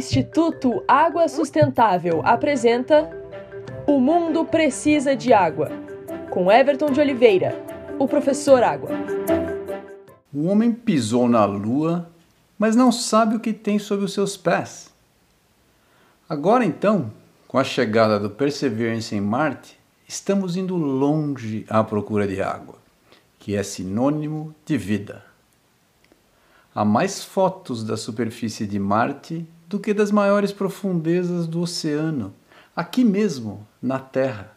Instituto Água Sustentável apresenta O Mundo Precisa de Água, com Everton de Oliveira, o professor Água. O homem pisou na lua, mas não sabe o que tem sob os seus pés. Agora então, com a chegada do Perseverance em Marte, estamos indo longe à procura de água, que é sinônimo de vida. Há mais fotos da superfície de Marte do que das maiores profundezas do oceano, aqui mesmo, na Terra.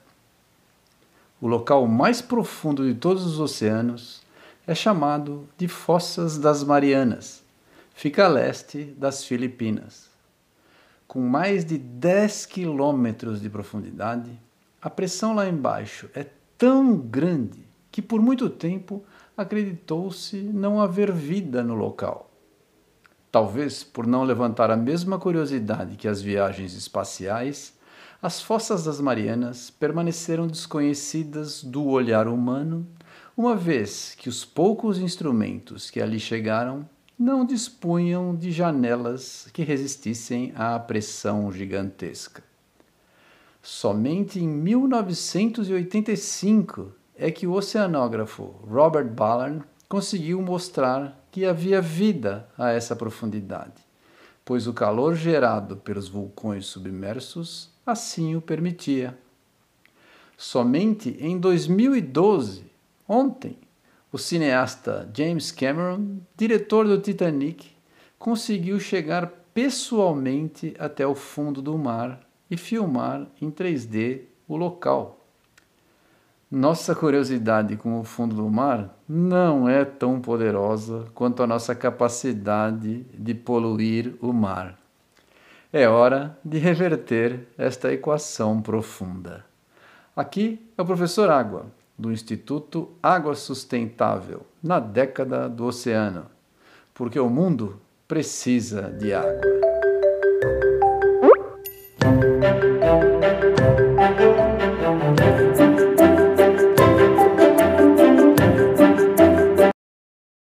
O local mais profundo de todos os oceanos é chamado de Fossas das Marianas. Fica a leste das Filipinas. Com mais de 10 quilômetros de profundidade, a pressão lá embaixo é tão grande que por muito tempo acreditou-se não haver vida no local. Talvez por não levantar a mesma curiosidade que as viagens espaciais, as fossas das Marianas permaneceram desconhecidas do olhar humano, uma vez que os poucos instrumentos que ali chegaram não dispunham de janelas que resistissem à pressão gigantesca. Somente em 1985 é que o oceanógrafo Robert Ballard conseguiu mostrar que havia vida a essa profundidade, pois o calor gerado pelos vulcões submersos assim o permitia. Somente em 2012, ontem, o cineasta James Cameron, diretor do Titanic, conseguiu chegar pessoalmente até o fundo do mar e filmar em 3D o local. Nossa curiosidade com o fundo do mar não é tão poderosa quanto a nossa capacidade de poluir o mar. É hora de reverter esta equação profunda. Aqui é o professor Água, do Instituto Água Sustentável, na década do oceano, porque o mundo precisa de água.